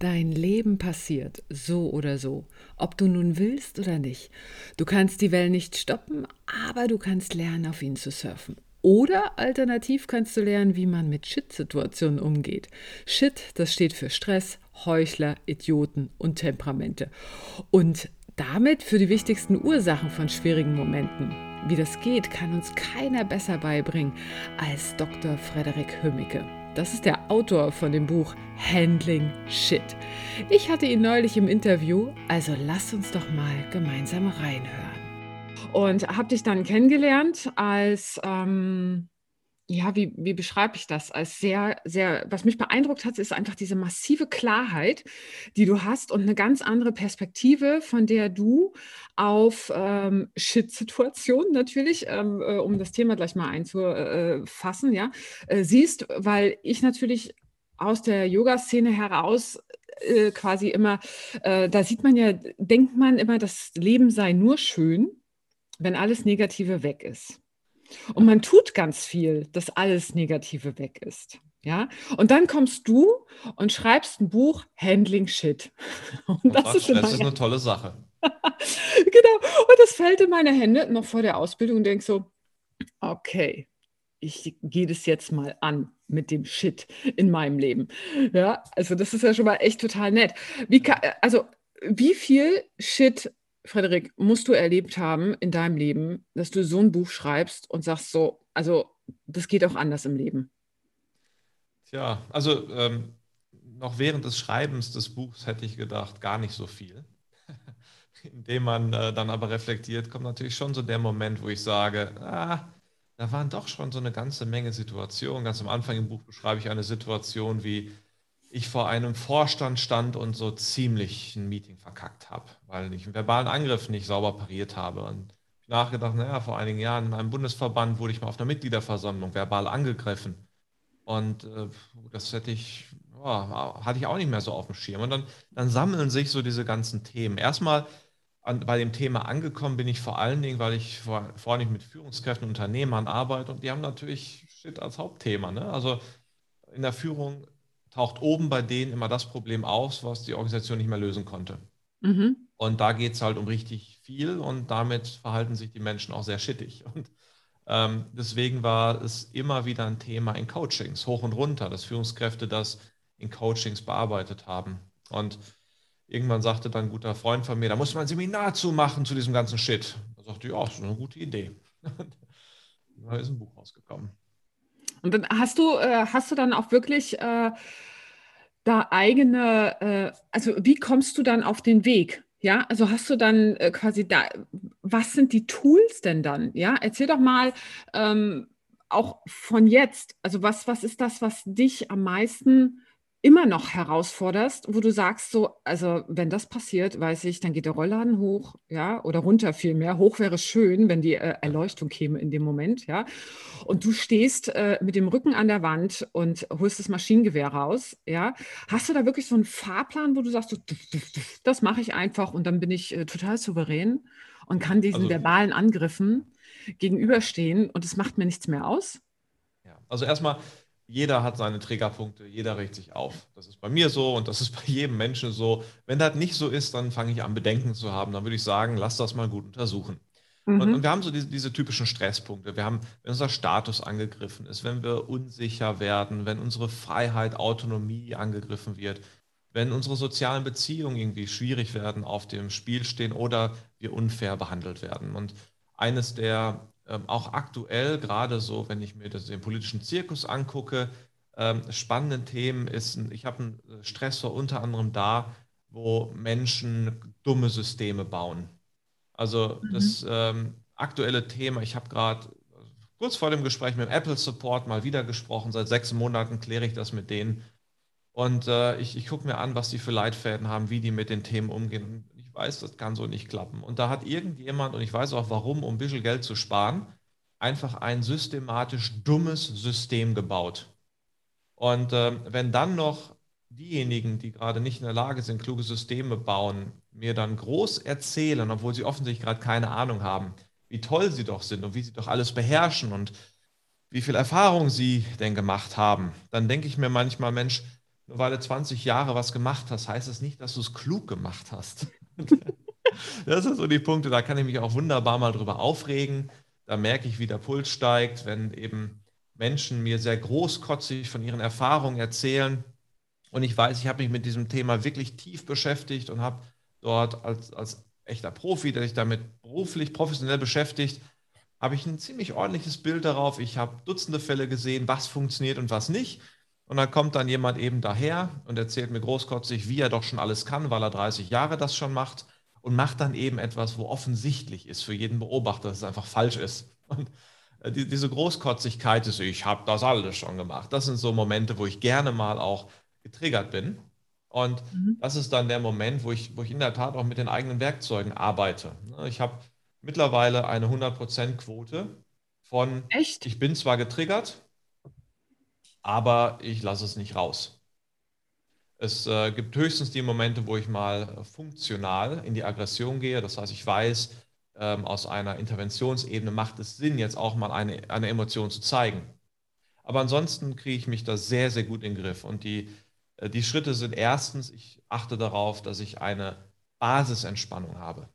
Dein Leben passiert, so oder so, ob du nun willst oder nicht. Du kannst die Wellen nicht stoppen, aber du kannst lernen, auf ihnen zu surfen. Oder alternativ kannst du lernen, wie man mit Shit-Situationen umgeht. Shit, das steht für Stress, Heuchler, Idioten und Temperamente. Und damit für die wichtigsten Ursachen von schwierigen Momenten. Wie das geht, kann uns keiner besser beibringen als Dr. Frederik Hömmicke. Das ist der Autor von dem Buch Handling Shit. Ich hatte ihn neulich im Interview, also lass uns doch mal gemeinsam reinhören. Und habe dich dann kennengelernt als ähm, ja, wie, wie beschreibe ich das? Als sehr, sehr, was mich beeindruckt hat, ist einfach diese massive Klarheit, die du hast und eine ganz andere Perspektive, von der du auf ähm, Shit-Situationen natürlich, ähm, äh, um das Thema gleich mal einzufassen, ja, äh, siehst, weil ich natürlich aus der Yoga-Szene heraus äh, quasi immer, äh, da sieht man ja, denkt man immer, das Leben sei nur schön, wenn alles Negative weg ist. Und man tut ganz viel, dass alles Negative weg ist. Ja, und dann kommst du und schreibst ein Buch Handling Shit. Und, und das, ist, das ist eine tolle Sache. genau. Und das fällt in meine Hände noch vor der Ausbildung und denk so, okay, ich gehe das jetzt mal an mit dem Shit in meinem Leben. Ja, also das ist ja schon mal echt total nett. Wie kann, also wie viel Shit Frederik, musst du erlebt haben in deinem Leben, dass du so ein Buch schreibst und sagst so, also das geht auch anders im Leben? Tja, also ähm, noch während des Schreibens des Buchs hätte ich gedacht, gar nicht so viel. Indem man äh, dann aber reflektiert, kommt natürlich schon so der Moment, wo ich sage, ah, da waren doch schon so eine ganze Menge Situationen. Ganz am Anfang im Buch beschreibe ich eine Situation, wie ich vor einem Vorstand stand und so ziemlich ein Meeting verkackt habe, weil ich einen verbalen Angriff nicht sauber pariert habe. Und ich nachgedacht, naja, vor einigen Jahren in einem Bundesverband wurde ich mal auf einer Mitgliederversammlung verbal angegriffen. Und äh, das hätte ich, ja, hatte ich auch nicht mehr so auf dem Schirm. Und dann, dann sammeln sich so diese ganzen Themen. Erstmal an, bei dem Thema angekommen bin ich vor allen Dingen, weil ich vor, allem mit Führungskräften Unternehmern arbeite und die haben natürlich Shit als Hauptthema. Ne? Also in der Führung taucht oben bei denen immer das Problem auf, was die Organisation nicht mehr lösen konnte. Mhm. Und da geht es halt um richtig viel und damit verhalten sich die Menschen auch sehr schittig. Und ähm, deswegen war es immer wieder ein Thema in Coachings, hoch und runter, dass Führungskräfte das in Coachings bearbeitet haben. Und irgendwann sagte dann ein guter Freund von mir, da muss man ein Seminar zu machen zu diesem ganzen Shit. Da sagte ich, ja, das ist eine gute Idee. da ist ein Buch rausgekommen. Und dann hast du, äh, hast du dann auch wirklich äh, da eigene, äh, also wie kommst du dann auf den Weg? Ja, also hast du dann äh, quasi da, was sind die Tools denn dann? Ja, erzähl doch mal ähm, auch von jetzt. Also was, was ist das, was dich am meisten immer noch herausforderst, wo du sagst, so, also wenn das passiert, weiß ich, dann geht der Rollladen hoch, ja, oder runter vielmehr. Hoch wäre schön, wenn die äh, Erleuchtung käme in dem Moment, ja. Und du stehst äh, mit dem Rücken an der Wand und holst das Maschinengewehr raus, ja. Hast du da wirklich so einen Fahrplan, wo du sagst, so, das mache ich einfach und dann bin ich äh, total souverän und kann diesen also, verbalen Angriffen gegenüberstehen und es macht mir nichts mehr aus? Ja, also erstmal jeder hat seine Triggerpunkte, jeder regt sich auf. Das ist bei mir so und das ist bei jedem Menschen so. Wenn das nicht so ist, dann fange ich an, Bedenken zu haben. Dann würde ich sagen, lass das mal gut untersuchen. Mhm. Und, und, wir haben so diese, diese, typischen Stresspunkte. Wir haben, wenn unser Status angegriffen ist, wenn wir unsicher werden, wenn unsere Freiheit, Autonomie angegriffen wird, wenn unsere sozialen Beziehungen irgendwie schwierig werden, auf dem Spiel stehen oder wir unfair behandelt werden. Und eines der ähm, auch aktuell, gerade so, wenn ich mir das, den politischen Zirkus angucke, ähm, spannenden Themen ist, ich habe einen äh, Stressor unter anderem da, wo Menschen dumme Systeme bauen. Also mhm. das ähm, aktuelle Thema, ich habe gerade kurz vor dem Gespräch mit dem Apple Support mal wieder gesprochen, seit sechs Monaten kläre ich das mit denen. Und äh, ich, ich gucke mir an, was die für Leitfäden haben, wie die mit den Themen umgehen weiß, das kann so nicht klappen. Und da hat irgendjemand, und ich weiß auch warum, um ein bisschen Geld zu sparen, einfach ein systematisch dummes System gebaut. Und äh, wenn dann noch diejenigen, die gerade nicht in der Lage sind, kluge Systeme bauen, mir dann groß erzählen, obwohl sie offensichtlich gerade keine Ahnung haben, wie toll sie doch sind und wie sie doch alles beherrschen und wie viel Erfahrung sie denn gemacht haben, dann denke ich mir manchmal, Mensch, nur weil du 20 Jahre was gemacht hast, heißt es das nicht, dass du es klug gemacht hast. das sind so die Punkte, da kann ich mich auch wunderbar mal drüber aufregen. Da merke ich, wie der Puls steigt, wenn eben Menschen mir sehr großkotzig von ihren Erfahrungen erzählen. Und ich weiß, ich habe mich mit diesem Thema wirklich tief beschäftigt und habe dort als, als echter Profi, der sich damit beruflich, professionell beschäftigt, habe ich ein ziemlich ordentliches Bild darauf. Ich habe Dutzende Fälle gesehen, was funktioniert und was nicht. Und dann kommt dann jemand eben daher und erzählt mir großkotzig, wie er doch schon alles kann, weil er 30 Jahre das schon macht und macht dann eben etwas, wo offensichtlich ist für jeden Beobachter, dass es einfach falsch ist. Und äh, die, diese Großkotzigkeit ist, ich habe das alles schon gemacht. Das sind so Momente, wo ich gerne mal auch getriggert bin. Und mhm. das ist dann der Moment, wo ich, wo ich in der Tat auch mit den eigenen Werkzeugen arbeite. Ne, ich habe mittlerweile eine 100%-Quote von, Echt? ich bin zwar getriggert, aber ich lasse es nicht raus. Es äh, gibt höchstens die Momente, wo ich mal funktional in die Aggression gehe. Das heißt, ich weiß, ähm, aus einer Interventionsebene macht es Sinn, jetzt auch mal eine, eine Emotion zu zeigen. Aber ansonsten kriege ich mich da sehr, sehr gut in den Griff. Und die, äh, die Schritte sind erstens, ich achte darauf, dass ich eine Basisentspannung habe.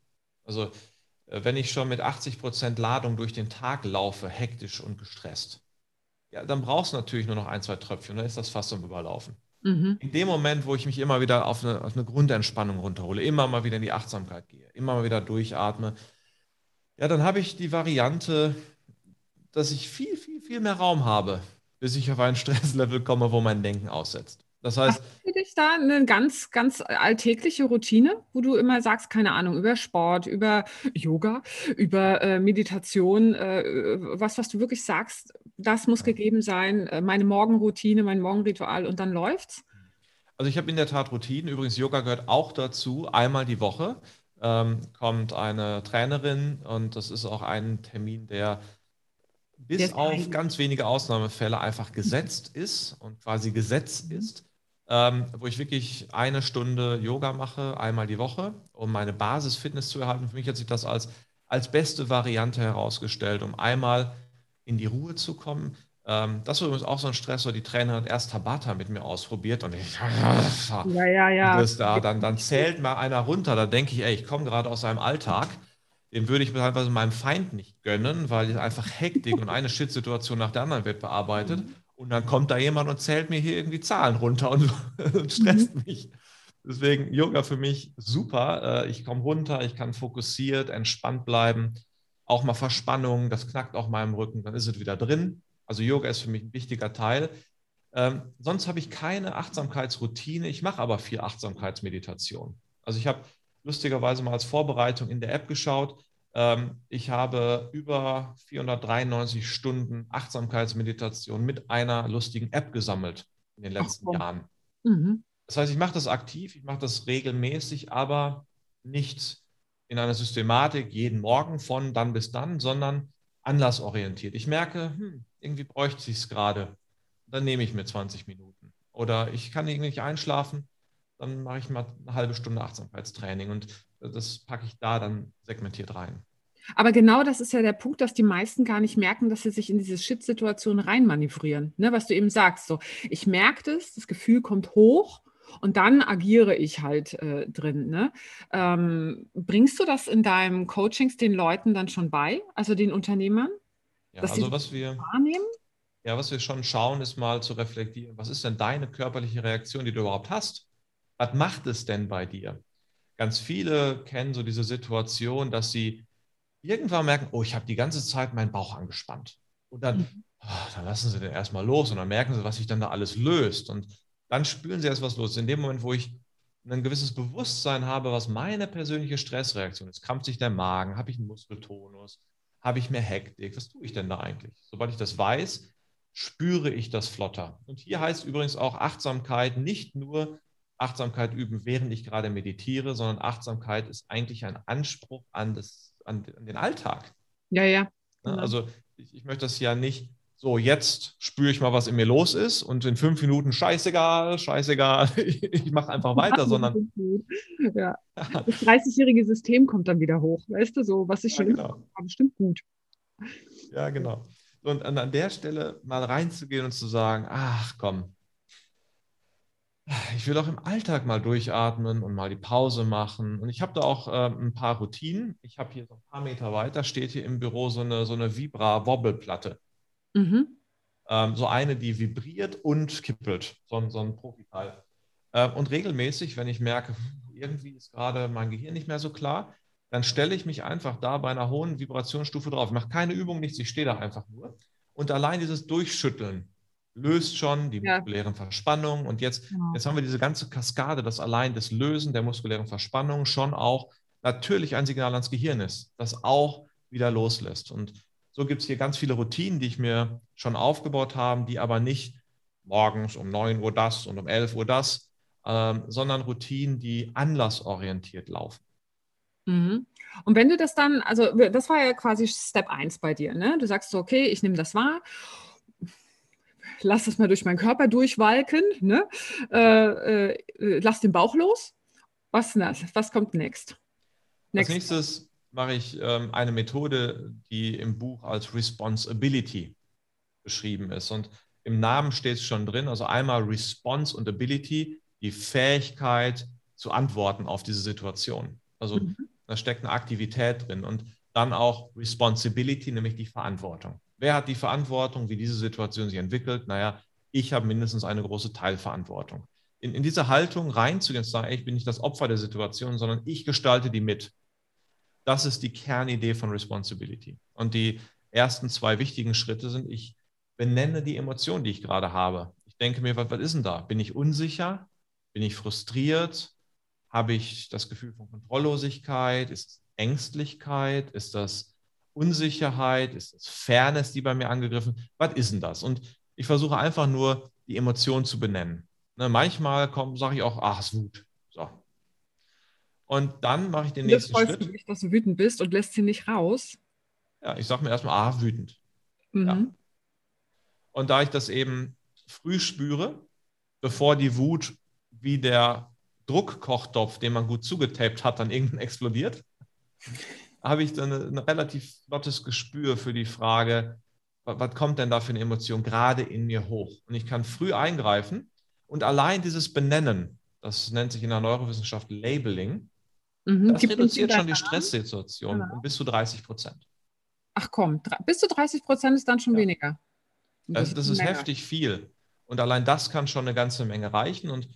Also äh, wenn ich schon mit 80 Prozent Ladung durch den Tag laufe, hektisch und gestresst, ja, dann brauchst du natürlich nur noch ein, zwei Tröpfchen, dann ist das fast zum Überlaufen. Mhm. In dem Moment, wo ich mich immer wieder auf eine, auf eine Grundentspannung runterhole, immer mal wieder in die Achtsamkeit gehe, immer mal wieder durchatme, ja, dann habe ich die Variante, dass ich viel, viel, viel mehr Raum habe, bis ich auf ein Stresslevel komme, wo mein Denken aussetzt. Das heißt. Hast du dich da eine ganz, ganz alltägliche Routine, wo du immer sagst, keine Ahnung, über Sport, über Yoga, über äh, Meditation, äh, was, was du wirklich sagst, das muss gegeben sein, äh, meine Morgenroutine, mein Morgenritual und dann läuft's? Also ich habe in der Tat Routinen. Übrigens, Yoga gehört auch dazu. Einmal die Woche ähm, kommt eine Trainerin und das ist auch ein Termin, der bis auf ganz wenige Ausnahmefälle einfach gesetzt ist und quasi Gesetz mhm. ist ähm, wo ich wirklich eine Stunde Yoga mache, einmal die Woche, um meine Basisfitness zu erhalten. Für mich hat sich das als, als beste Variante herausgestellt, um einmal in die Ruhe zu kommen. Ähm, das war übrigens auch so ein Stressor. Die Trainerin hat erst Tabata mit mir ausprobiert und ich, ja, ja, ja. Das da, dann, dann zählt mal einer runter. Da denke ich, ey, ich komme gerade aus einem Alltag. Den würde ich teilweise meinem Feind nicht gönnen, weil einfach Hektik und eine Shit-Situation nach der anderen wird bearbeitet. Und dann kommt da jemand und zählt mir hier irgendwie Zahlen runter und, und stresst mhm. mich. Deswegen Yoga für mich super. Äh, ich komme runter, ich kann fokussiert, entspannt bleiben. Auch mal Verspannung, das knackt auch mal im Rücken, dann ist es wieder drin. Also Yoga ist für mich ein wichtiger Teil. Ähm, sonst habe ich keine Achtsamkeitsroutine. Ich mache aber viel Achtsamkeitsmeditation. Also ich habe lustigerweise mal als Vorbereitung in der App geschaut. Ähm, ich habe über 493 Stunden Achtsamkeitsmeditation mit einer lustigen App gesammelt in den letzten Ach, Jahren. Mhm. Das heißt, ich mache das aktiv, ich mache das regelmäßig, aber nicht in einer Systematik jeden Morgen von dann bis dann, sondern anlassorientiert. Ich merke, hm, irgendwie bräuchte ich es gerade. Dann nehme ich mir 20 Minuten. Oder ich kann irgendwie nicht einschlafen, dann mache ich mal eine halbe Stunde Achtsamkeitstraining und das packe ich da dann segmentiert rein. Aber genau das ist ja der Punkt, dass die meisten gar nicht merken, dass sie sich in diese Shit-Situation reinmanövrieren. Ne, was du eben sagst, so, ich merke das, das Gefühl kommt hoch und dann agiere ich halt äh, drin. Ne? Ähm, bringst du das in deinem Coachings den Leuten dann schon bei, also den Unternehmern? Ja, also was wir wahrnehmen? Ja, was wir schon schauen, ist mal zu reflektieren, was ist denn deine körperliche Reaktion, die du überhaupt hast? Was macht es denn bei dir? Ganz viele kennen so diese Situation, dass sie irgendwann merken, oh, ich habe die ganze Zeit meinen Bauch angespannt. Und dann, mhm. oh, dann lassen sie den erstmal los und dann merken sie, was sich dann da alles löst. Und dann spüren sie erst, was los. In dem Moment, wo ich ein gewisses Bewusstsein habe, was meine persönliche Stressreaktion ist, krampft sich der Magen, habe ich einen Muskeltonus, habe ich mehr Hektik, was tue ich denn da eigentlich? Sobald ich das weiß, spüre ich das flotter. Und hier heißt übrigens auch Achtsamkeit nicht nur Achtsamkeit üben, während ich gerade meditiere, sondern Achtsamkeit ist eigentlich ein Anspruch an, das, an, den Alltag. Ja, ja. Ne, genau. Also ich, ich, möchte das ja nicht so, jetzt spüre ich mal, was in mir los ist und in fünf Minuten scheißegal, scheißegal, ich, ich mache einfach weiter, sondern. Ja. Das 30-jährige System kommt dann wieder hoch, weißt du, so, was ich ja, schon genau. habe, bestimmt gut. Ja, genau. Und an, an der Stelle mal reinzugehen und zu sagen, ach komm, ich will auch im Alltag mal durchatmen und mal die Pause machen. Und ich habe da auch äh, ein paar Routinen. Ich habe hier so ein paar Meter weiter, steht hier im Büro so eine, so eine Vibra-Wobbelplatte. Mhm. Ähm, so eine, die vibriert und kippelt. So ein, so ein Profiteil. Äh, und regelmäßig, wenn ich merke, irgendwie ist gerade mein Gehirn nicht mehr so klar, dann stelle ich mich einfach da bei einer hohen Vibrationsstufe drauf. Ich mache keine Übung, nichts, ich stehe da einfach nur. Und allein dieses Durchschütteln löst schon die ja. muskulären Verspannungen. Und jetzt, genau. jetzt haben wir diese ganze Kaskade, das allein das Lösen der muskulären Verspannungen schon auch natürlich ein Signal ans Gehirn ist, das auch wieder loslässt. Und so gibt es hier ganz viele Routinen, die ich mir schon aufgebaut habe, die aber nicht morgens um 9 Uhr das und um 11 Uhr das, ähm, sondern Routinen, die anlassorientiert laufen. Mhm. Und wenn du das dann, also das war ja quasi Step 1 bei dir, ne? Du sagst so, okay, ich nehme das wahr, lass es mal durch meinen Körper durchwalken, ne? Äh, äh, lass den Bauch los. Was, was kommt next? next? Als nächstes mache ich ähm, eine Methode, die im Buch als Responsibility beschrieben ist. Und im Namen steht es schon drin, also einmal Response und Ability, die Fähigkeit zu antworten auf diese Situation. Also mhm. da steckt eine Aktivität drin und dann auch Responsibility, nämlich die Verantwortung. Wer hat die Verantwortung, wie diese Situation sich entwickelt? Naja, ich habe mindestens eine große Teilverantwortung. In, in diese Haltung reinzugehen, zu sagen, ich bin nicht das Opfer der Situation, sondern ich gestalte die mit. Das ist die Kernidee von Responsibility. Und die ersten zwei wichtigen Schritte sind, ich benenne die Emotion, die ich gerade habe. Ich denke mir, was, was ist denn da? Bin ich unsicher? Bin ich frustriert? Habe ich das Gefühl von Kontrolllosigkeit? Ist es Ängstlichkeit? Ist das Unsicherheit? Ist das Fairness, die bei mir angegriffen? Was ist denn das? Und ich versuche einfach nur, die Emotion zu benennen. Ne, manchmal sage ich auch, ach, es ist Wut. So. Und dann mache ich den nächsten Schritt. Du dich, dass du wütend bist und lässt sie nicht raus. Ja, ich sage mir erstmal, ah, wütend. Mhm. Ja. Und da ich das eben früh spüre, bevor die Wut wie der Druckkochtopf, den man gut zugetaped hat, dann irgendwann explodiert, habe ich dann ein relativ flottes Gespür für die Frage, was kommt denn da für eine Emotion gerade in mir hoch? Und ich kann früh eingreifen und allein dieses Benennen, das nennt sich in der Neurowissenschaft Labeling, mhm, das reduziert schon die Stresssituation genau. um bis zu 30 Prozent. Ach komm, bis zu 30 Prozent ist dann schon ja. weniger. Das, das ist heftig viel. Und allein das kann schon eine ganze Menge reichen. Und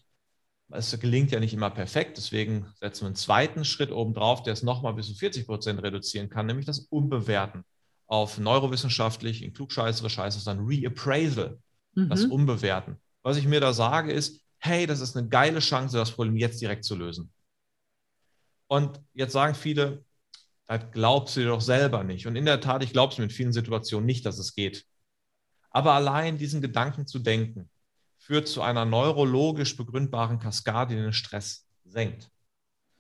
es gelingt ja nicht immer perfekt, deswegen setzen wir einen zweiten Schritt oben drauf, der es nochmal bis zu 40 Prozent reduzieren kann, nämlich das Umbewerten. Auf neurowissenschaftlich, in klugscheißerisch heißt es dann Reappraisal, mhm. das Umbewerten. Was ich mir da sage ist, hey, das ist eine geile Chance, das Problem jetzt direkt zu lösen. Und jetzt sagen viele, das glaubst du dir doch selber nicht. Und in der Tat, ich glaube es mir in vielen Situationen nicht, dass es geht. Aber allein diesen Gedanken zu denken, führt zu einer neurologisch begründbaren Kaskade, die den Stress senkt.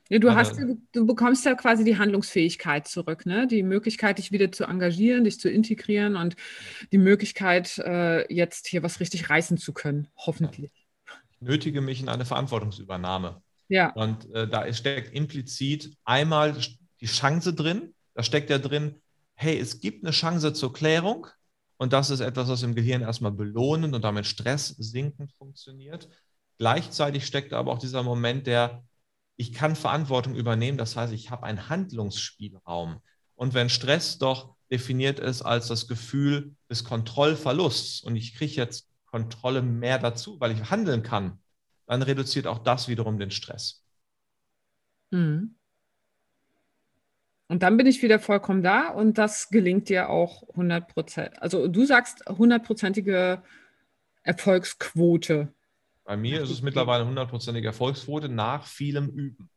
Ja, du, hast, du bekommst ja quasi die Handlungsfähigkeit zurück, ne? die Möglichkeit, dich wieder zu engagieren, dich zu integrieren und die Möglichkeit, äh, jetzt hier was richtig reißen zu können, hoffentlich. Ich nötige mich in eine Verantwortungsübernahme. Ja. Und äh, da steckt implizit einmal die Chance drin, da steckt ja drin, hey, es gibt eine Chance zur Klärung, und das ist etwas, was im Gehirn erstmal belohnend und damit stresssinkend funktioniert. Gleichzeitig steckt aber auch dieser Moment der, ich kann Verantwortung übernehmen. Das heißt, ich habe einen Handlungsspielraum. Und wenn Stress doch definiert ist als das Gefühl des Kontrollverlusts und ich kriege jetzt Kontrolle mehr dazu, weil ich handeln kann, dann reduziert auch das wiederum den Stress. Mhm. Und dann bin ich wieder vollkommen da und das gelingt dir auch 100 Prozent. Also du sagst hundertprozentige Erfolgsquote. Bei mir ist es mittlerweile hundertprozentige Erfolgsquote nach vielem Üben.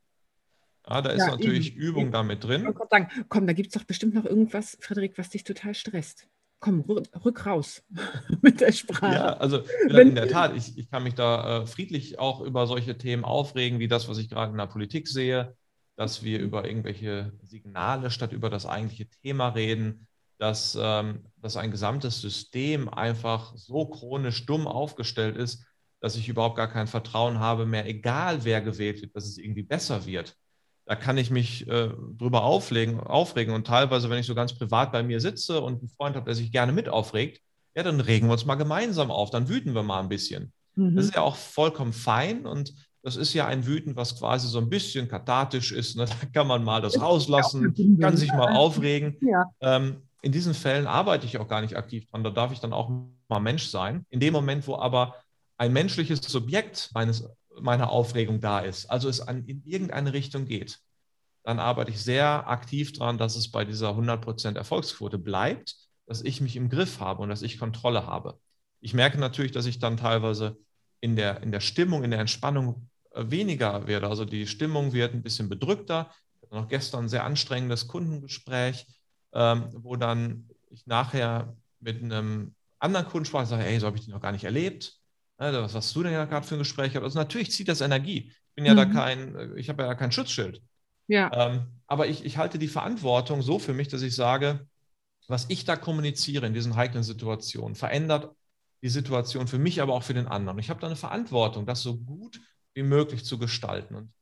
Ja, da ist ja, natürlich eben. Übung damit drin. Ich sagen, komm, da gibt es doch bestimmt noch irgendwas, Frederik, was dich total stresst. Komm, rück raus mit der Sprache. Ja, also in der Tat, ich, ich kann mich da äh, friedlich auch über solche Themen aufregen, wie das, was ich gerade in der Politik sehe dass wir über irgendwelche Signale statt über das eigentliche Thema reden, dass, ähm, dass ein gesamtes System einfach so chronisch dumm aufgestellt ist, dass ich überhaupt gar kein Vertrauen habe mehr, egal wer gewählt wird, dass es irgendwie besser wird. Da kann ich mich äh, drüber auflegen, aufregen und teilweise, wenn ich so ganz privat bei mir sitze und einen Freund habe, der sich gerne mit aufregt, ja, dann regen wir uns mal gemeinsam auf, dann wüten wir mal ein bisschen. Mhm. Das ist ja auch vollkommen fein und das ist ja ein Wüten, was quasi so ein bisschen kathartisch ist. Ne? Da kann man mal das rauslassen, kann sich mal aufregen. Ja. Ähm, in diesen Fällen arbeite ich auch gar nicht aktiv dran. Da darf ich dann auch mal Mensch sein. In dem Moment, wo aber ein menschliches Subjekt meines, meiner Aufregung da ist, also es an, in irgendeine Richtung geht, dann arbeite ich sehr aktiv daran, dass es bei dieser 100% Erfolgsquote bleibt, dass ich mich im Griff habe und dass ich Kontrolle habe. Ich merke natürlich, dass ich dann teilweise in der, in der Stimmung, in der Entspannung weniger werde. Also die Stimmung wird ein bisschen bedrückter. Ich hatte noch gestern ein sehr anstrengendes Kundengespräch, ähm, wo dann ich nachher mit einem anderen Kunden sprach und sage, hey, so habe ich den noch gar nicht erlebt. was hast du denn gerade für ein Gespräch? Also natürlich zieht das Energie. Ich bin ja mhm. da kein, äh, ich habe ja kein Schutzschild. Ja. Ähm, aber ich, ich halte die Verantwortung so für mich, dass ich sage, was ich da kommuniziere in diesen heiklen Situationen, verändert die Situation für mich, aber auch für den anderen. Ich habe da eine Verantwortung, das so gut wie möglich zu gestalten. Und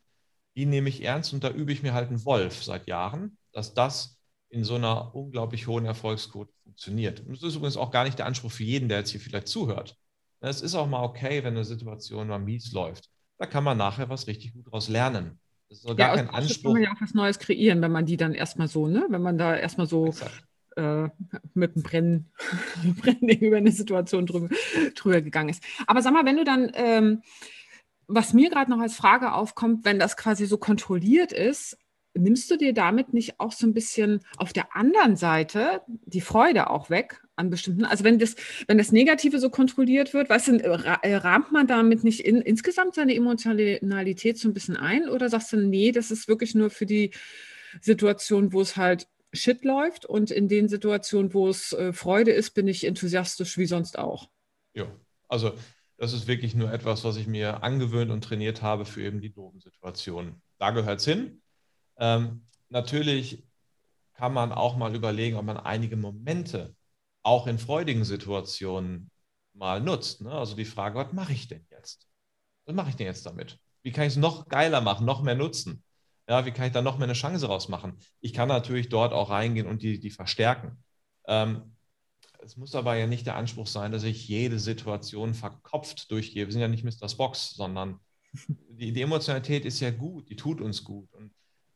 die nehme ich ernst und da übe ich mir halt einen Wolf seit Jahren, dass das in so einer unglaublich hohen Erfolgsquote funktioniert. Und das ist übrigens auch gar nicht der Anspruch für jeden, der jetzt hier vielleicht zuhört. Es ist auch mal okay, wenn eine Situation mal mies läuft. Da kann man nachher was richtig gut daraus lernen. Das ist gar ja, kein Anspruch. kann man ja auch was Neues kreieren, wenn man die dann erstmal so, ne, wenn man da erstmal so äh, mit dem Brennen, Brennen über eine Situation drüber, drüber gegangen ist. Aber sag mal, wenn du dann ähm, was mir gerade noch als Frage aufkommt, wenn das quasi so kontrolliert ist, nimmst du dir damit nicht auch so ein bisschen auf der anderen Seite die Freude auch weg an bestimmten, also wenn das, wenn das Negative so kontrolliert wird, weißt du, äh, rahmt man damit nicht in, insgesamt seine Emotionalität so ein bisschen ein oder sagst du, nee, das ist wirklich nur für die Situation, wo es halt Shit läuft und in den Situationen, wo es äh, Freude ist, bin ich enthusiastisch wie sonst auch. Ja, also das ist wirklich nur etwas, was ich mir angewöhnt und trainiert habe für eben die doofen Situationen. Da gehört es hin. Ähm, natürlich kann man auch mal überlegen, ob man einige Momente auch in freudigen Situationen mal nutzt. Ne? Also die Frage, was mache ich denn jetzt? Was mache ich denn jetzt damit? Wie kann ich es noch geiler machen, noch mehr nutzen? Ja, wie kann ich da noch mehr eine Chance rausmachen? Ich kann natürlich dort auch reingehen und die, die verstärken. Ähm, es muss aber ja nicht der Anspruch sein, dass ich jede Situation verkopft durchgehe. Wir sind ja nicht Mr. Spox, sondern die, die Emotionalität ist ja gut, die tut uns gut. Und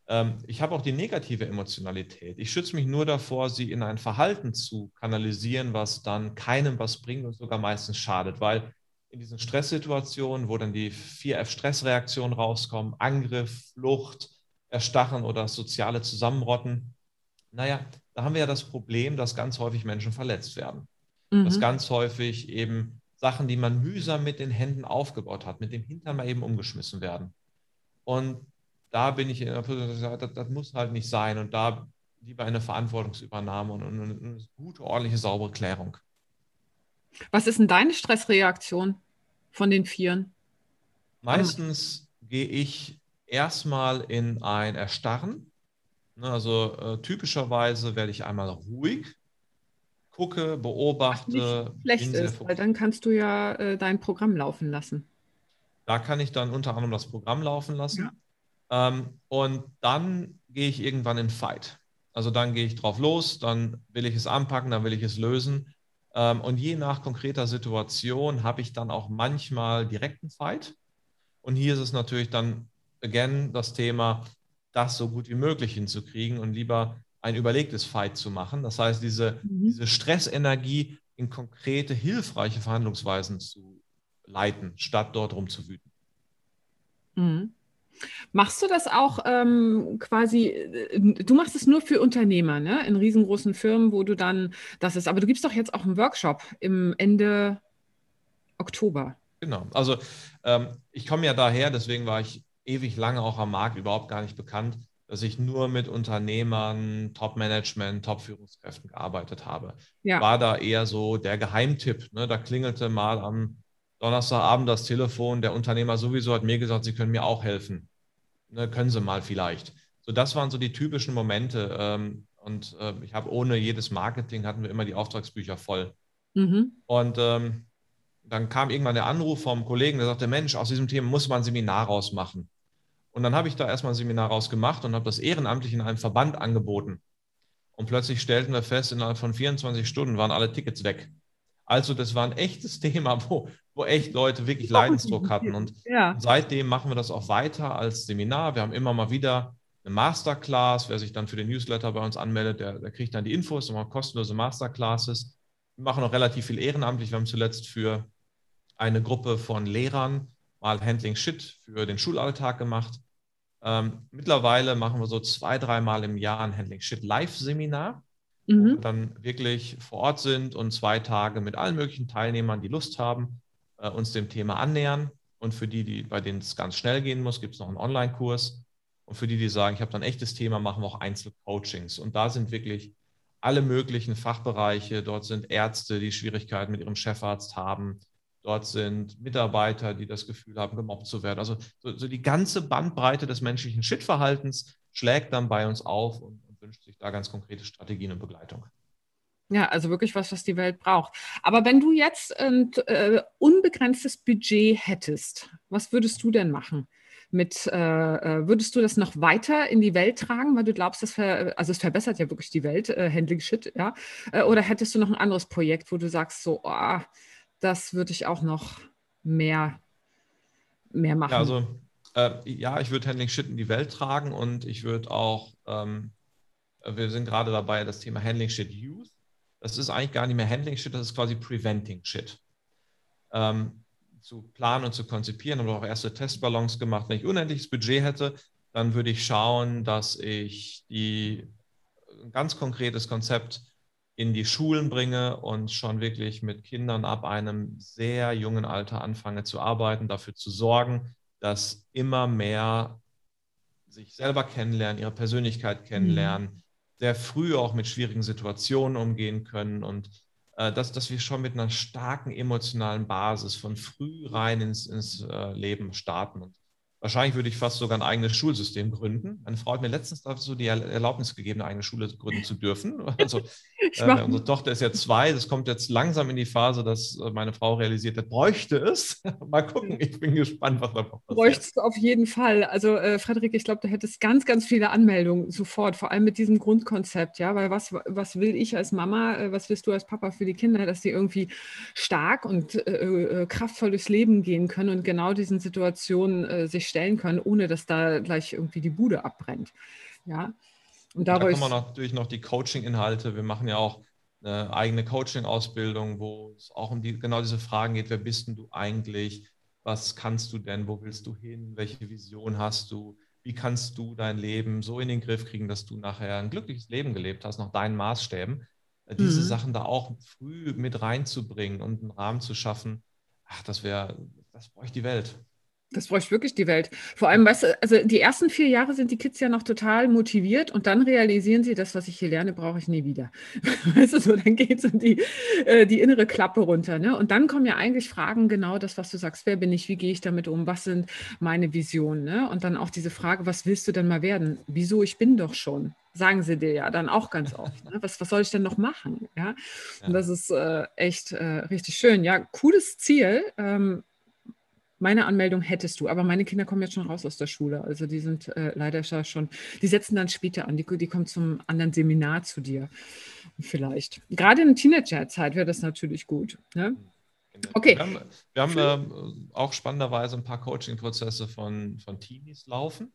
ähm, ich habe auch die negative Emotionalität. Ich schütze mich nur davor, sie in ein Verhalten zu kanalisieren, was dann keinem was bringt und sogar meistens schadet, weil in diesen Stresssituationen, wo dann die 4F-Stressreaktionen rauskommen, Angriff, Flucht, Erstachen oder soziale Zusammenrotten, naja, da haben wir ja das Problem, dass ganz häufig Menschen verletzt werden. Mhm. Dass ganz häufig eben Sachen, die man mühsam mit den Händen aufgebaut hat, mit dem Hintern mal eben umgeschmissen werden. Und da bin ich in der Position, das, das muss halt nicht sein. Und da lieber eine Verantwortungsübernahme und eine, eine gute, ordentliche, saubere Klärung. Was ist denn deine Stressreaktion von den Vieren? Meistens gehe ich erstmal in ein Erstarren also äh, typischerweise werde ich einmal ruhig, gucke, beobachte. Was schlecht ist, weil dann kannst du ja äh, dein Programm laufen lassen. Da kann ich dann unter anderem das Programm laufen lassen. Ja. Ähm, und dann gehe ich irgendwann in Fight. Also dann gehe ich drauf los, dann will ich es anpacken, dann will ich es lösen. Ähm, und je nach konkreter Situation habe ich dann auch manchmal direkten Fight. Und hier ist es natürlich dann, again, das Thema, das so gut wie möglich hinzukriegen und lieber ein überlegtes Fight zu machen. Das heißt, diese, mhm. diese Stressenergie in konkrete, hilfreiche Verhandlungsweisen zu leiten, statt dort rumzuwüten. Mhm. Machst du das auch ähm, quasi, du machst es nur für Unternehmer, ne? in riesengroßen Firmen, wo du dann das ist, aber du gibst doch jetzt auch einen Workshop im Ende Oktober. Genau, also ähm, ich komme ja daher, deswegen war ich ewig lange auch am Markt überhaupt gar nicht bekannt, dass ich nur mit Unternehmern, Top-Management, Top-Führungskräften gearbeitet habe. Ja. War da eher so der Geheimtipp. Ne? Da klingelte mal am Donnerstagabend das Telefon. Der Unternehmer sowieso hat mir gesagt, Sie können mir auch helfen. Ne? Können Sie mal vielleicht. So, das waren so die typischen Momente. Ähm, und äh, ich habe ohne jedes Marketing hatten wir immer die Auftragsbücher voll. Mhm. Und ähm, dann kam irgendwann der Anruf vom Kollegen, der sagte, Mensch, aus diesem Thema muss man ein Seminar rausmachen. Und dann habe ich da erstmal ein Seminar rausgemacht und habe das ehrenamtlich in einem Verband angeboten. Und plötzlich stellten wir fest, innerhalb von 24 Stunden waren alle Tickets weg. Also das war ein echtes Thema, wo, wo echt Leute wirklich Leidensdruck hatten. Und ja. seitdem machen wir das auch weiter als Seminar. Wir haben immer mal wieder eine Masterclass. Wer sich dann für den Newsletter bei uns anmeldet, der, der kriegt dann die Infos, nochmal kostenlose Masterclasses. Wir machen auch relativ viel ehrenamtlich. Wir haben zuletzt für eine Gruppe von Lehrern mal Handling Shit für den Schulalltag gemacht. Ähm, mittlerweile machen wir so zwei, dreimal im Jahr ein Handling Shit Live-Seminar, mhm. wo wir dann wirklich vor Ort sind und zwei Tage mit allen möglichen Teilnehmern, die Lust haben, äh, uns dem Thema annähern. Und für die, die, bei denen es ganz schnell gehen muss, gibt es noch einen Online-Kurs. Und für die, die sagen, ich habe ein echtes Thema, machen wir auch Einzelcoachings. Und da sind wirklich alle möglichen Fachbereiche. Dort sind Ärzte, die Schwierigkeiten mit ihrem Chefarzt haben. Dort sind Mitarbeiter, die das Gefühl haben, gemobbt zu werden. Also so, so die ganze Bandbreite des menschlichen Shit-Verhaltens schlägt dann bei uns auf und, und wünscht sich da ganz konkrete Strategien und Begleitung. Ja, also wirklich was, was die Welt braucht. Aber wenn du jetzt ein äh, unbegrenztes Budget hättest, was würdest du denn machen? mit, äh, äh, würdest du das noch weiter in die Welt tragen, weil du glaubst, das also es verbessert ja wirklich die Welt, äh, Handling Shit, ja? Äh, oder hättest du noch ein anderes Projekt, wo du sagst, so, oh, das würde ich auch noch mehr, mehr machen? Ja, also äh, ja, ich würde Handling Shit in die Welt tragen und ich würde auch, ähm, wir sind gerade dabei, das Thema Handling Shit Youth. Das ist eigentlich gar nicht mehr Handling Shit, das ist quasi Preventing Shit. Ähm, zu planen und zu konzipieren, habe auch erste Testballons gemacht. Wenn ich unendliches Budget hätte, dann würde ich schauen, dass ich die, ein ganz konkretes Konzept in die Schulen bringe und schon wirklich mit Kindern ab einem sehr jungen Alter anfange zu arbeiten, dafür zu sorgen, dass immer mehr sich selber kennenlernen, ihre Persönlichkeit kennenlernen, mhm. sehr früh auch mit schwierigen Situationen umgehen können und äh, dass, dass wir schon mit einer starken emotionalen Basis von früh rein ins, ins äh, Leben starten. Und Wahrscheinlich würde ich fast sogar ein eigenes Schulsystem gründen. Meine Frau hat mir letztens dazu die Erlaubnis gegeben, eine eigene Schule gründen zu dürfen. Also, äh, unsere Tochter ist ja zwei. Das kommt jetzt langsam in die Phase, dass äh, meine Frau realisiert hat, bräuchte es. Mal gucken, ich bin gespannt, was da passiert. Bräuchtest du auf jeden Fall. Also, äh, Frederik, ich glaube, du hättest ganz, ganz viele Anmeldungen sofort, vor allem mit diesem Grundkonzept. Ja, weil was, was will ich als Mama, äh, was willst du als Papa für die Kinder, dass sie irgendwie stark und äh, äh kraftvoll durchs Leben gehen können und genau diesen Situationen sich stellen können, ohne dass da gleich irgendwie die Bude abbrennt. Ja. Und da kommen natürlich noch die Coaching-Inhalte. Wir machen ja auch eine eigene Coaching-Ausbildung, wo es auch um die, genau diese Fragen geht. Wer bist denn du eigentlich? Was kannst du denn? Wo willst du hin? Welche Vision hast du? Wie kannst du dein Leben so in den Griff kriegen, dass du nachher ein glückliches Leben gelebt hast, nach deinen Maßstäben? Äh, diese mhm. Sachen da auch früh mit reinzubringen und einen Rahmen zu schaffen, ach, das wäre, das bräuchte die Welt. Das bräuchte wirklich die Welt. Vor allem, weißt du, also die ersten vier Jahre sind die Kids ja noch total motiviert und dann realisieren sie, das, was ich hier lerne, brauche ich nie wieder. Weißt du, so, dann geht es in die, äh, die innere Klappe runter. Ne? Und dann kommen ja eigentlich Fragen, genau das, was du sagst, wer bin ich, wie gehe ich damit um, was sind meine Visionen? Ne? Und dann auch diese Frage, was willst du denn mal werden? Wieso, ich bin doch schon sagen sie dir ja dann auch ganz oft. Ne? Was, was soll ich denn noch machen? Ja? ja. Und das ist äh, echt äh, richtig schön. Ja, cooles Ziel. Ähm, meine Anmeldung hättest du, aber meine Kinder kommen jetzt schon raus aus der Schule. Also die sind äh, leider schon, die setzen dann später an, die, die kommen zum anderen Seminar zu dir. Vielleicht. Gerade in Teenagerzeit wäre das natürlich gut. Ne? Okay. Wir haben, wir haben äh, auch spannenderweise ein paar Coaching-Prozesse von, von Teenies laufen,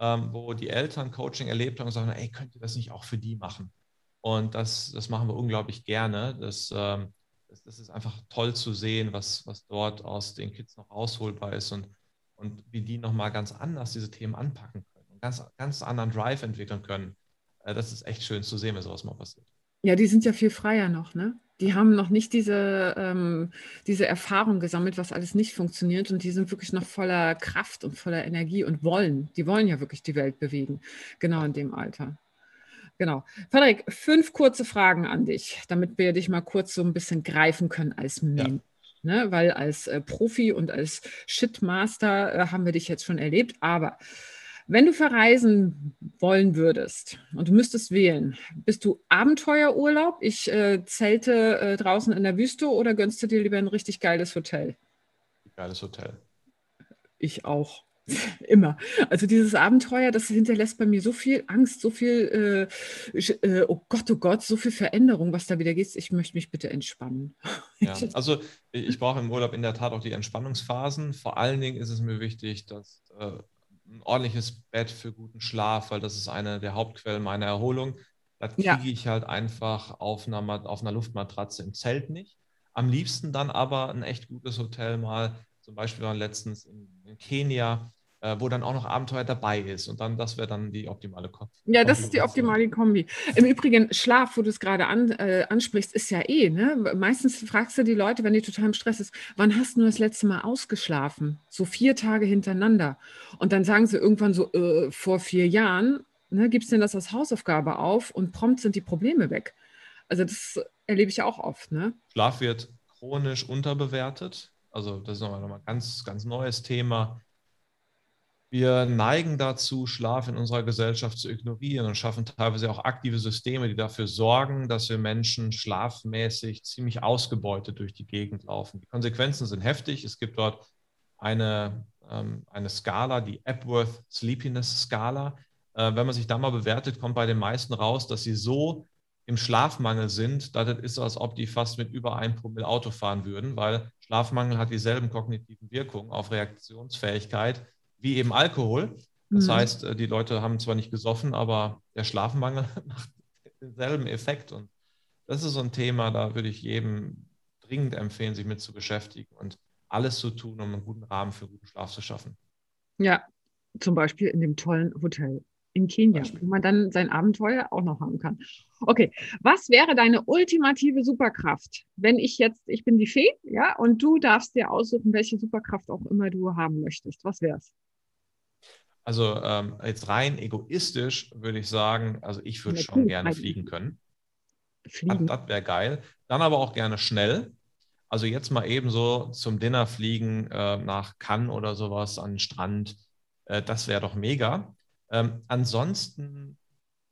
ähm, wo die Eltern Coaching erlebt haben und sagen, ey, könnt ihr das nicht auch für die machen? Und das, das machen wir unglaublich gerne. Das ähm, das, das ist einfach toll zu sehen, was, was dort aus den Kids noch rausholbar ist und, und wie die nochmal ganz anders diese Themen anpacken können und ganz, ganz anderen Drive entwickeln können. Äh, das ist echt schön zu sehen, wenn sowas mal passiert. Ja, die sind ja viel freier noch, ne? Die haben noch nicht diese, ähm, diese Erfahrung gesammelt, was alles nicht funktioniert. Und die sind wirklich noch voller Kraft und voller Energie und wollen. Die wollen ja wirklich die Welt bewegen. Genau in dem Alter. Genau. Frederik, fünf kurze Fragen an dich, damit wir dich mal kurz so ein bisschen greifen können als Mensch. Ja. Ne? Weil als äh, Profi und als Shitmaster äh, haben wir dich jetzt schon erlebt. Aber wenn du verreisen wollen würdest und du müsstest wählen, bist du Abenteuerurlaub? Ich äh, zelte äh, draußen in der Wüste oder gönnst du dir lieber ein richtig geiles Hotel? Geiles Hotel. Ich auch. Immer. Also dieses Abenteuer, das hinterlässt bei mir so viel Angst, so viel, äh, äh, oh Gott, oh Gott, so viel Veränderung, was da wieder geht. Ich möchte mich bitte entspannen. Ja, also ich brauche im Urlaub in der Tat auch die Entspannungsphasen. Vor allen Dingen ist es mir wichtig, dass äh, ein ordentliches Bett für guten Schlaf, weil das ist eine der Hauptquellen meiner Erholung. Das kriege ja. ich halt einfach auf einer, auf einer Luftmatratze im Zelt nicht. Am liebsten dann aber ein echt gutes Hotel mal, zum Beispiel waren letztens in, in Kenia, äh, wo dann auch noch Abenteuer dabei ist. Und dann, das wäre dann die optimale Kombi. Ja, das ist die optimale Kombi. Im Übrigen, Schlaf, wo du es gerade an, äh, ansprichst, ist ja eh, ne? Meistens fragst du die Leute, wenn die total im Stress ist, wann hast du das letzte Mal ausgeschlafen? So vier Tage hintereinander. Und dann sagen sie irgendwann so, äh, vor vier Jahren, ne, gibst du denn das als Hausaufgabe auf und prompt sind die Probleme weg. Also das erlebe ich auch oft. Ne? Schlaf wird chronisch unterbewertet. Also das ist nochmal ein ganz, ganz neues Thema. Wir neigen dazu, Schlaf in unserer Gesellschaft zu ignorieren und schaffen teilweise auch aktive Systeme, die dafür sorgen, dass wir Menschen schlafmäßig ziemlich ausgebeutet durch die Gegend laufen. Die Konsequenzen sind heftig. Es gibt dort eine, ähm, eine Skala, die Epworth Sleepiness Skala. Äh, wenn man sich da mal bewertet, kommt bei den meisten raus, dass sie so im Schlafmangel sind, dass es ist, als ob die fast mit über einem Promille Auto fahren würden, weil Schlafmangel hat dieselben kognitiven Wirkungen auf Reaktionsfähigkeit wie eben Alkohol. Das mhm. heißt, äh, die Leute haben zwar nicht gesoffen, aber der Schlafmangel macht denselben Effekt. Und das ist so ein Thema, da würde ich jedem dringend empfehlen, sich mit zu beschäftigen und alles zu tun, um einen guten Rahmen für guten Schlaf zu schaffen. Ja, zum Beispiel in dem tollen Hotel in Kenia, wo man dann sein Abenteuer auch noch haben kann. Okay, was wäre deine ultimative Superkraft, wenn ich jetzt, ich bin die Fee, ja, und du darfst dir aussuchen, welche Superkraft auch immer du haben möchtest. Was wäre es? Also ähm, jetzt rein egoistisch würde ich sagen, also ich würde schon gerne fliegen können. Fliegen. Das, das wäre geil. Dann aber auch gerne schnell. Also jetzt mal eben so zum Dinner fliegen äh, nach Cannes oder sowas an den Strand. Äh, das wäre doch mega. Ähm, ansonsten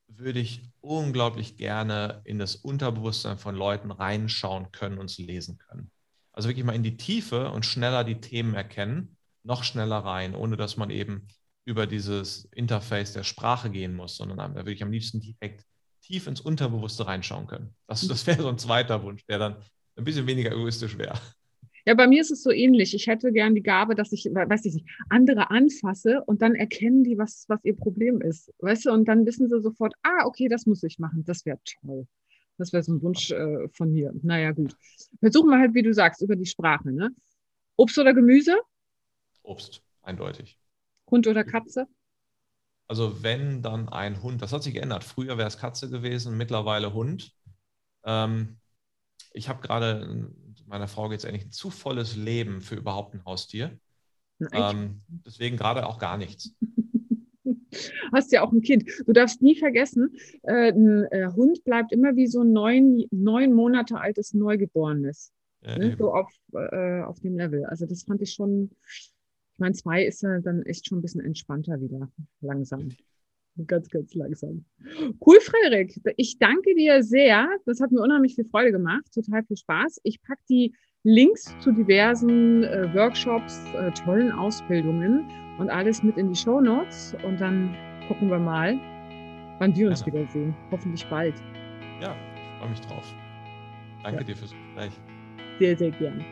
würde ich unglaublich gerne in das Unterbewusstsein von Leuten reinschauen können und es lesen können. Also wirklich mal in die Tiefe und schneller die Themen erkennen, noch schneller rein, ohne dass man eben über dieses Interface der Sprache gehen muss, sondern da würde ich am liebsten direkt tief ins Unterbewusste reinschauen können. Das, das wäre so ein zweiter Wunsch, der dann ein bisschen weniger egoistisch wäre. Ja, bei mir ist es so ähnlich. Ich hätte gern die Gabe, dass ich, weiß ich nicht, andere anfasse und dann erkennen die, was, was ihr Problem ist. Weißt du, und dann wissen sie sofort, ah, okay, das muss ich machen. Das wäre toll. Das wäre so ein Wunsch äh, von mir. Naja, gut. Versuchen wir halt, wie du sagst, über die Sprache. Ne? Obst oder Gemüse? Obst, eindeutig. Hund oder Katze? Also wenn, dann ein Hund. Das hat sich geändert. Früher wäre es Katze gewesen, mittlerweile Hund. Ähm, ich habe gerade meiner Frau geht es eigentlich ein zu volles Leben für überhaupt ein Haustier. Ähm, deswegen gerade auch gar nichts. Hast ja auch ein Kind. Du darfst nie vergessen, äh, ein äh, Hund bleibt immer wie so ein neun, neun Monate altes Neugeborenes. Ja, ne? So auf, äh, auf dem Level. Also das fand ich schon, ich meine, zwei ist ja dann echt schon ein bisschen entspannter wieder, langsam. Ganz, ganz langsam. Cool, Frederik. Ich danke dir sehr. Das hat mir unheimlich viel Freude gemacht. Total viel Spaß. Ich packe die Links zu diversen äh, Workshops, äh, tollen Ausbildungen und alles mit in die Show Notes. Und dann gucken wir mal, wann wir uns ja. wiedersehen. Hoffentlich bald. Ja, ich freue mich drauf. Danke ja. dir fürs Gespräch. Sehr, sehr gern.